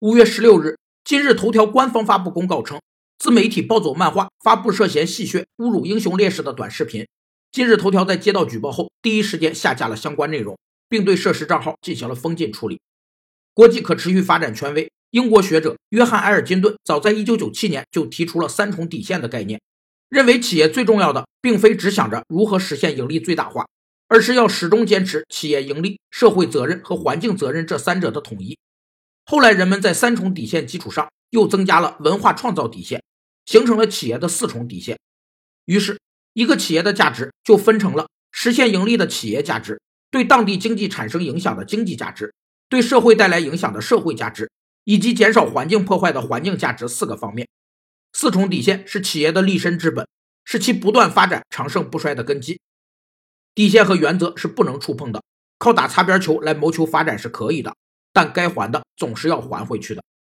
五月十六日，今日头条官方发布公告称，自媒体暴走漫画发布涉嫌戏谑、侮辱英雄烈士的短视频。今日头条在接到举报后，第一时间下架了相关内容，并对涉事账号进行了封禁处理。国际可持续发展权威、英国学者约翰·埃尔金顿早在1997年就提出了三重底线的概念，认为企业最重要的并非只想着如何实现盈利最大化，而是要始终坚持企业盈利、社会责任和环境责任这三者的统一。后来，人们在三重底线基础上又增加了文化创造底线，形成了企业的四重底线。于是，一个企业的价值就分成了实现盈利的企业价值、对当地经济产生影响的经济价值、对社会带来影响的社会价值，以及减少环境破坏的环境价值四个方面。四重底线是企业的立身之本，是其不断发展、长盛不衰的根基。底线和原则是不能触碰的，靠打擦边球来谋求发展是可以的。但该还的总是要还回去的。